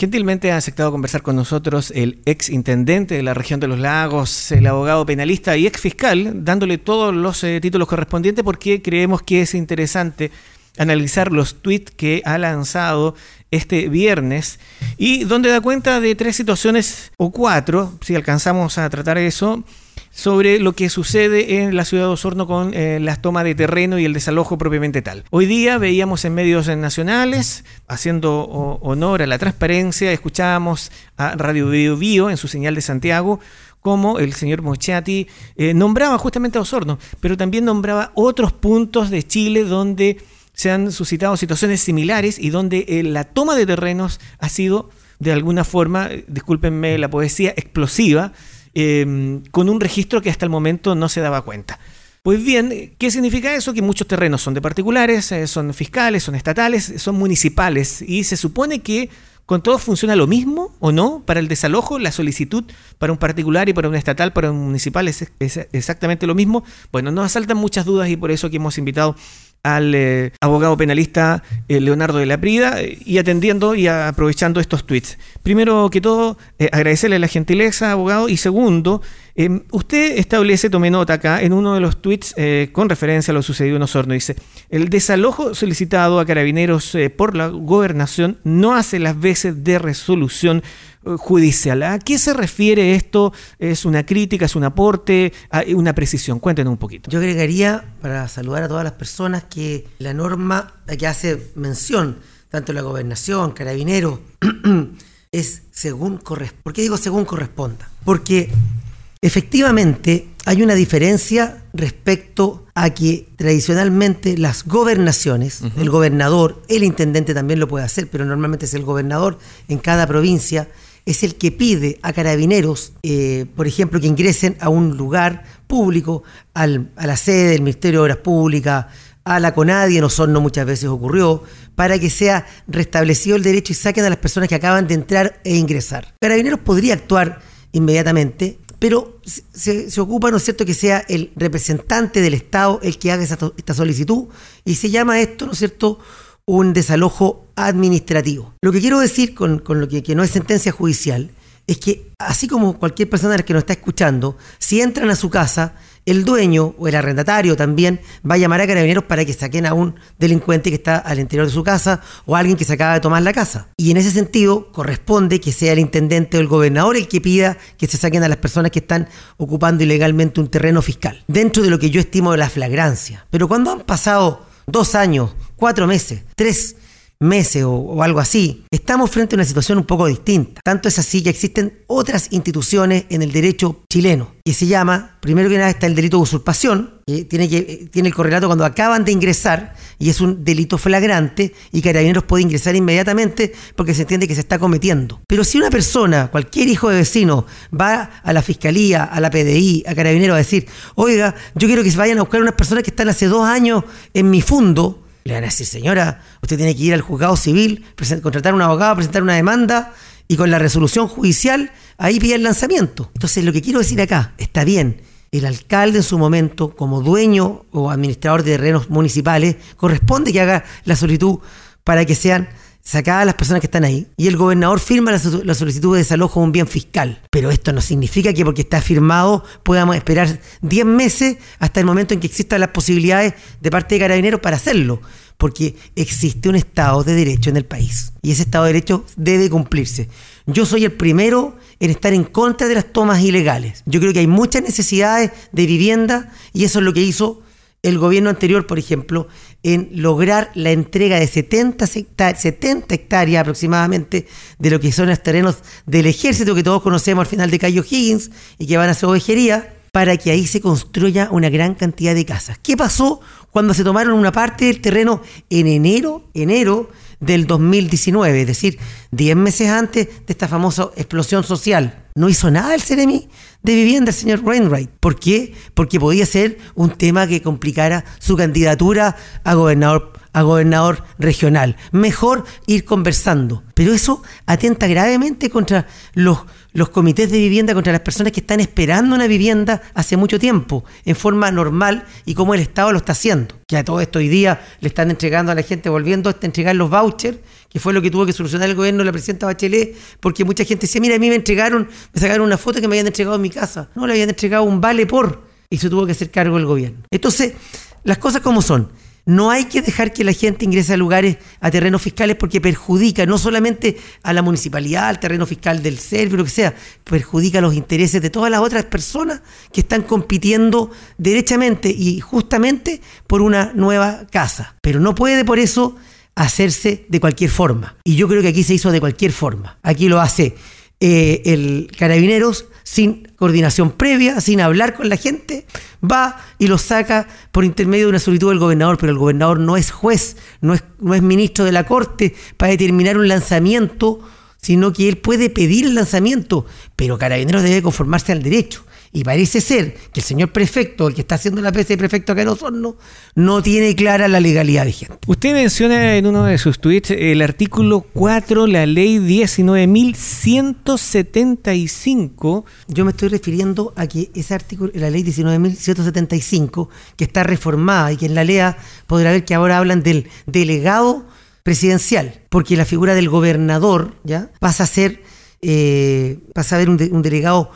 Gentilmente ha aceptado conversar con nosotros el ex intendente de la región de los lagos, el abogado penalista y ex fiscal, dándole todos los eh, títulos correspondientes porque creemos que es interesante analizar los tweets que ha lanzado este viernes y donde da cuenta de tres situaciones o cuatro, si alcanzamos a tratar eso, sobre lo que sucede en la ciudad de Osorno con eh, las tomas de terreno y el desalojo propiamente tal. Hoy día veíamos en medios nacionales, haciendo honor a la transparencia, escuchábamos a Radio Bio, Bio en su señal de Santiago, como el señor Mochati eh, nombraba justamente a Osorno, pero también nombraba otros puntos de Chile donde se han suscitado situaciones similares y donde eh, la toma de terrenos ha sido de alguna forma, discúlpenme la poesía, explosiva, Em, con un registro que hasta el momento no se daba cuenta. Pues bien, ¿qué significa eso? Que muchos terrenos son de particulares, eh, son fiscales, son estatales, son municipales y se supone que con todos funciona lo mismo o no para el desalojo, la solicitud para un particular y para un estatal, para un municipal es, exactamente lo mismo. Bueno, nos asaltan muchas dudas y por eso que hemos invitado al eh, abogado penalista eh, Leonardo de la Prida y atendiendo y aprovechando estos tweets. Primero que todo, agradecerle la gentileza, abogado, y segundo, usted establece, tome nota acá, en uno de los tweets eh, con referencia a lo sucedido en Osorno, dice, el desalojo solicitado a carabineros eh, por la gobernación no hace las veces de resolución eh, judicial. ¿A qué se refiere esto? ¿Es una crítica, es un aporte, una precisión? Cuéntenos un poquito. Yo agregaría, para saludar a todas las personas, que la norma que hace mención, tanto la gobernación, carabineros, es según corresponda. ¿Por qué digo según corresponda? Porque Efectivamente, hay una diferencia respecto a que tradicionalmente las gobernaciones, el gobernador, el intendente también lo puede hacer, pero normalmente es el gobernador en cada provincia, es el que pide a carabineros, eh, por ejemplo, que ingresen a un lugar público, a la sede del Ministerio de Obras Públicas, a la CONADI, en Osorno muchas veces ocurrió, para que sea restablecido el derecho y saquen a las personas que acaban de entrar e ingresar. Carabineros podría actuar inmediatamente, pero se, ocupa, ¿no es cierto?, que sea el representante del Estado el que haga esta solicitud y se llama esto, ¿no es cierto?, un desalojo administrativo. Lo que quiero decir con, lo que, que no es sentencia judicial es que así como cualquier persona que nos está escuchando, si entran a su casa el dueño o el arrendatario también va a llamar a carabineros para que saquen a un delincuente que está al interior de su casa o a alguien que se acaba de tomar la casa. Y en ese sentido corresponde que sea el intendente o el gobernador el que pida que se saquen a las personas que están ocupando ilegalmente un terreno fiscal, dentro de lo que yo estimo de la flagrancia. Pero cuando han pasado dos años, cuatro meses, tres meses o, algo así, estamos frente a una situación un poco distinta. Tanto es así que existen otras instituciones en el derecho chileno, que se llama, primero que nada está el delito de usurpación, que tiene, que, tiene el correlato cuando acaban de ingresar y es un delito flagrante y Carabineros puede ingresar inmediatamente porque se entiende que se está cometiendo. Pero si una persona, cualquier hijo de vecino, va a la fiscalía, a la PDI, a Carabineros a decir, oiga, yo quiero que se vayan a buscar unas personas que están hace dos años en mi fundo, le van a decir, señora, usted tiene que ir al juzgado civil, contratar a un abogado, presentar una demanda y con la resolución judicial ahí pide el lanzamiento. Entonces, lo que quiero decir acá, está bien, el alcalde en su momento, como dueño o administrador de terrenos municipales, corresponde que haga la solicitud para que sean sacadas las personas que están ahí y el gobernador firma la, solicitud de desalojo de un bien fiscal. Pero esto no significa que porque está firmado podamos esperar 10 meses hasta el momento en que existan las posibilidades de parte de carabineros para hacerlo, porque existe un Estado de Derecho en el país y ese Estado de Derecho debe cumplirse. Yo soy el primero en estar en contra de las tomas ilegales. Yo creo que hay muchas necesidades de vivienda y eso es lo que hizo el gobierno anterior, por ejemplo, en lograr la entrega de 70, hectáreas, aproximadamente de lo que son los terrenos del ejército que todos conocemos al final de Cayo Higgins y que van a ser ovejería, para que ahí se construya una gran cantidad de casas. ¿Qué pasó cuando se tomaron una parte del terreno en enero, enero del 2019, es decir, 10 meses antes de esta famosa explosión social? No hizo nada el Ceremi de vivienda señor Wainwright. ¿Por qué? Porque podía ser un tema que complicara su candidatura a gobernador, a gobernador regional. Mejor ir conversando. Pero eso atenta gravemente contra los, los comités de vivienda, contra las personas que están esperando una vivienda hace mucho tiempo, en forma normal y como el Estado lo está haciendo. Que a todo esto hoy día le están entregando a la gente, volviendo a entregar los vouchers que fue lo que tuvo que solucionar el gobierno la presidenta Bachelet, porque mucha gente decía, mira, a mí me entregaron, me sacaron una foto que me habían entregado en mi casa. No, le habían entregado un vale por, y se tuvo que hacer cargo el gobierno. Entonces, las cosas como son. No hay que dejar que la gente ingrese a lugares, a terrenos fiscales, porque perjudica no solamente a la municipalidad, al terreno fiscal del servicio, lo que sea, perjudica los intereses de todas las otras personas que están compitiendo derechamente y justamente por una nueva casa. Pero no puede por eso hacerse de cualquier forma. Y yo creo que aquí se hizo de cualquier forma. Aquí lo hace eh, el Carabineros sin coordinación previa, sin hablar con la gente, va y lo saca por intermedio de una solicitud del gobernador, pero el gobernador no es juez, no es, no es ministro de la Corte para determinar un lanzamiento, sino que él puede pedir el lanzamiento, pero Carabineros debe conformarse al derecho. Y parece ser que el señor prefecto, el que está haciendo la PC de prefecto acá en Osorno, no tiene clara la legalidad vigente. Usted menciona en uno de sus tweets el artículo 4, la ley 19.175. Yo me estoy refiriendo a que ese artículo, la ley 19.175, que está reformada y que en la lea podrá ver que ahora hablan del delegado presidencial, porque la figura del gobernador ya pasa a ser, eh, pasa a ver un, un delegado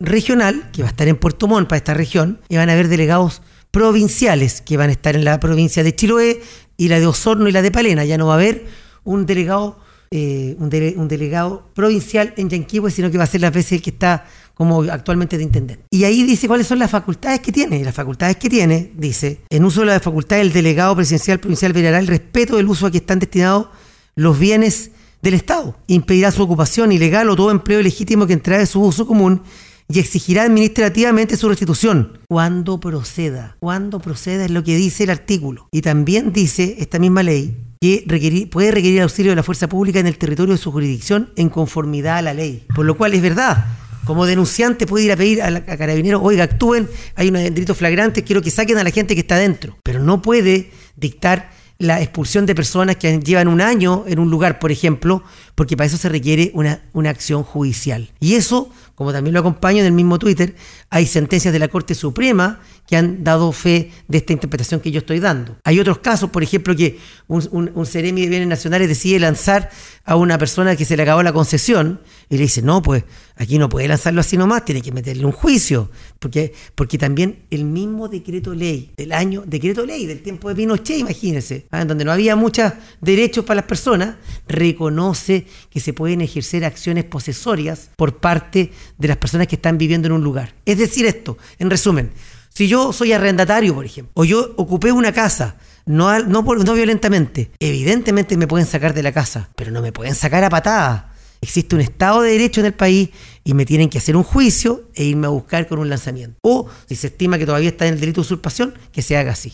regional, que va a estar en Puerto Montt para esta región, y van a haber delegados provinciales, que van a estar en la provincia de Chiloé, y la de Osorno y la de Palena. Ya no va a haber un delegado, eh, un, delegado provincial en Yanquihue, sino que va a ser la veces que está como actualmente de intendente. Y ahí dice cuáles son las facultades que tiene. Y las facultades que tiene, dice, en uso de la facultad del delegado presidencial provincial velará el respeto del uso a que están destinados los bienes del Estado. Impedirá su ocupación ilegal o todo empleo legítimo que entrara de su uso común y exigirá administrativamente su restitución cuando proceda. Cuando proceda es lo que dice el artículo. Y también dice esta misma ley que puede requerir auxilio de la fuerza pública en el territorio de su jurisdicción en conformidad a la ley. Por lo cual es verdad. Como denunciante puede ir a pedir a, la, carabineros, oiga, actúen, hay unos delitos flagrantes, quiero que saquen a la gente que está dentro. Pero no puede dictar la expulsión de personas que llevan un año en un lugar, por ejemplo, porque para eso se requiere una, una acción judicial. Y eso, como también lo acompaño en el mismo Twitter, hay sentencias de la Corte Suprema que han dado fe de esta interpretación que yo estoy dando. Hay otros casos, por ejemplo, que un, un, Ceremi de Bienes Nacionales decide lanzar a una persona que se le acabó la concesión y le dice, no, pues aquí no puede lanzarlo así nomás, tiene que meterle un juicio, porque, porque también el mismo decreto ley del año, decreto ley del tiempo de Pinochet, imagínense, ¿ah? donde no había muchos derechos para las personas, reconoce que se pueden ejercer acciones posesorias por parte de las personas que están viviendo en un lugar. Es decir, esto, en resumen, si yo soy arrendatario, por ejemplo, o yo ocupé una casa, no, no, no violentamente, evidentemente me pueden sacar de la casa, pero no me pueden sacar a patadas. Existe un Estado de Derecho en el país y me tienen que hacer un juicio e irme a buscar con un lanzamiento. O si se estima que todavía está en el delito de usurpación, que se haga así.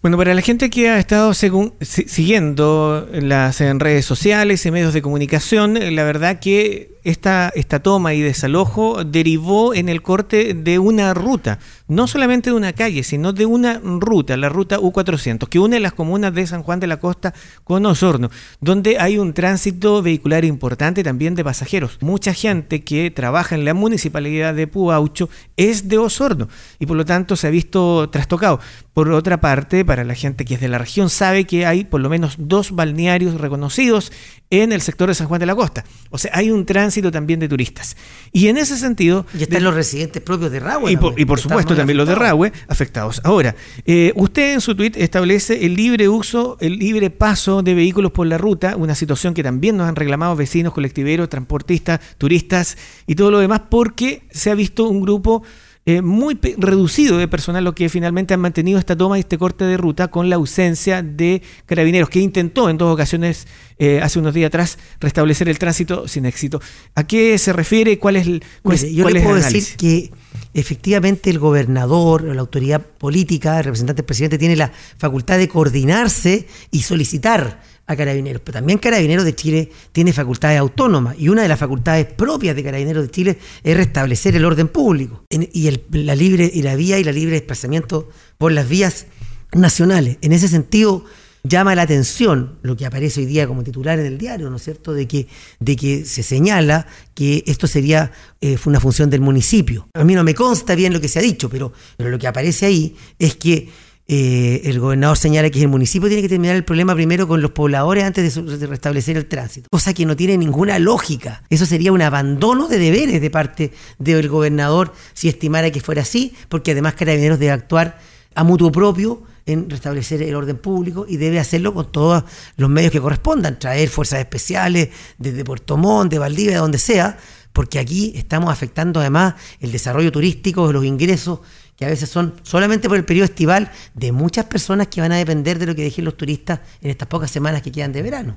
Bueno, para la gente que ha estado siguiendo las en redes sociales y medios de comunicación, la verdad que esta, esta toma y desalojo derivó en el corte de una ruta, no solamente de una calle, sino de una ruta, la ruta U400, que une las comunas de San Juan de la Costa con Osorno, donde hay un tránsito vehicular importante también de pasajeros. Mucha gente que trabaja en la municipalidad de Puaucho es de Osorno y por lo tanto se ha visto trastocado. Por otra parte, para la gente que es de la región, sabe que hay por lo menos dos balnearios reconocidos en el sector de San Juan de la Costa. O sea, hay un tránsito también de turistas. Y en ese sentido... Y están los residentes propios de Rahue. Y por, y por supuesto también los de Rahue afectados. Ahora, eh, usted en su tweet establece el libre uso, el libre paso de vehículos por la ruta, una situación que también nos han reclamado vecinos, colectiveros, transportistas, turistas y todo lo demás, porque se ha visto un grupo eh, muy reducido de personal lo que finalmente han mantenido esta toma y este corte de ruta con la ausencia de carabineros, que intentó en dos ocasiones eh, hace unos días atrás restablecer el tránsito sin éxito. ¿A qué se refiere? ¿Cuál es el cuál, Yo le puedo decir que efectivamente el gobernador o la autoridad política, el representante del presidente, tiene la facultad de coordinarse y solicitar a Carabineros, pero también Carabineros de Chile tiene facultades autónomas y una de las facultades propias de Carabineros de Chile es restablecer el orden público y la libre y la vía y la libre desplazamiento por las vías nacionales. En ese sentido llama la atención lo que aparece hoy día como titular en el diario, ¿no es cierto?, de que, de que se señala que esto sería eh, una función del municipio. A mí no me consta bien lo que se ha dicho, pero, pero lo que aparece ahí es que eh, el gobernador señala que el municipio tiene que terminar el problema primero con los pobladores antes de, restablecer el tránsito, cosa que no tiene ninguna lógica. Eso sería un abandono de deberes de parte del gobernador si estimara que fuera así, porque además Carabineros debe actuar a mutuo propio en restablecer el orden público y debe hacerlo con todos los medios que correspondan, traer fuerzas especiales desde Puerto Montt, de Valdivia, de donde sea, porque aquí estamos afectando además el desarrollo turístico, los ingresos que a veces son solamente por el periodo estival de muchas personas que van a depender de lo que dejen los turistas en estas pocas semanas que quedan de verano.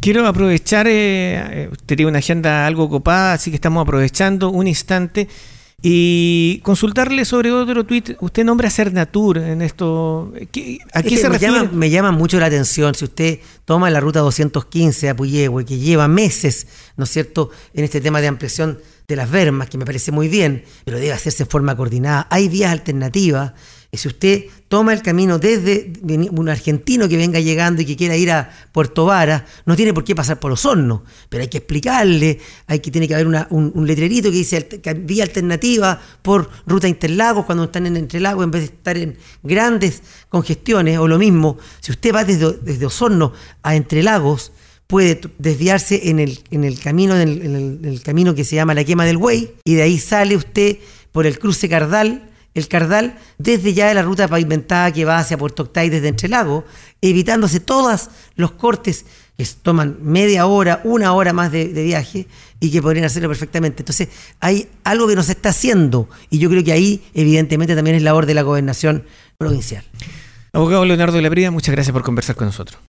Quiero aprovechar, eh, eh, usted tiene una agenda algo copada, así que estamos aprovechando un instante y consultarle sobre otro tuit. Usted nombra Cernatur en esto. ¿A qué se me refiere? Llama, me llama mucho la atención. Si usted toma la ruta 215 a Puyehue, que lleva meses, ¿no es cierto?, en este tema de ampliación de las vermas, que me parece muy bien, pero debe hacerse en forma coordinada. Hay vías alternativas. Si usted toma el camino desde un argentino que venga llegando y que quiera ir a Puerto Vara, no tiene por qué pasar por los hornos, pero hay que explicarle, hay que tiene que haber un, letrerito que dice vía alternativa por ruta Interlagos cuando están en Entrelagos en vez de estar en grandes congestiones, o lo mismo, si usted va desde, desde Osorno a Entrelagos, puede desviarse en el, en el camino, en el, camino que se llama la quema del Güey, y de ahí sale usted por el cruce Cardal, el Cardal, desde ya de la ruta pavimentada que va hacia Puerto Octay desde Entrelago, evitándose todos los cortes que toman media hora, una hora más de, viaje y que podrían hacerlo perfectamente. Entonces, hay algo que no se está haciendo y yo creo que ahí, evidentemente, también es labor de la gobernación provincial. Abogado Leonardo Labría, muchas gracias por conversar con nosotros.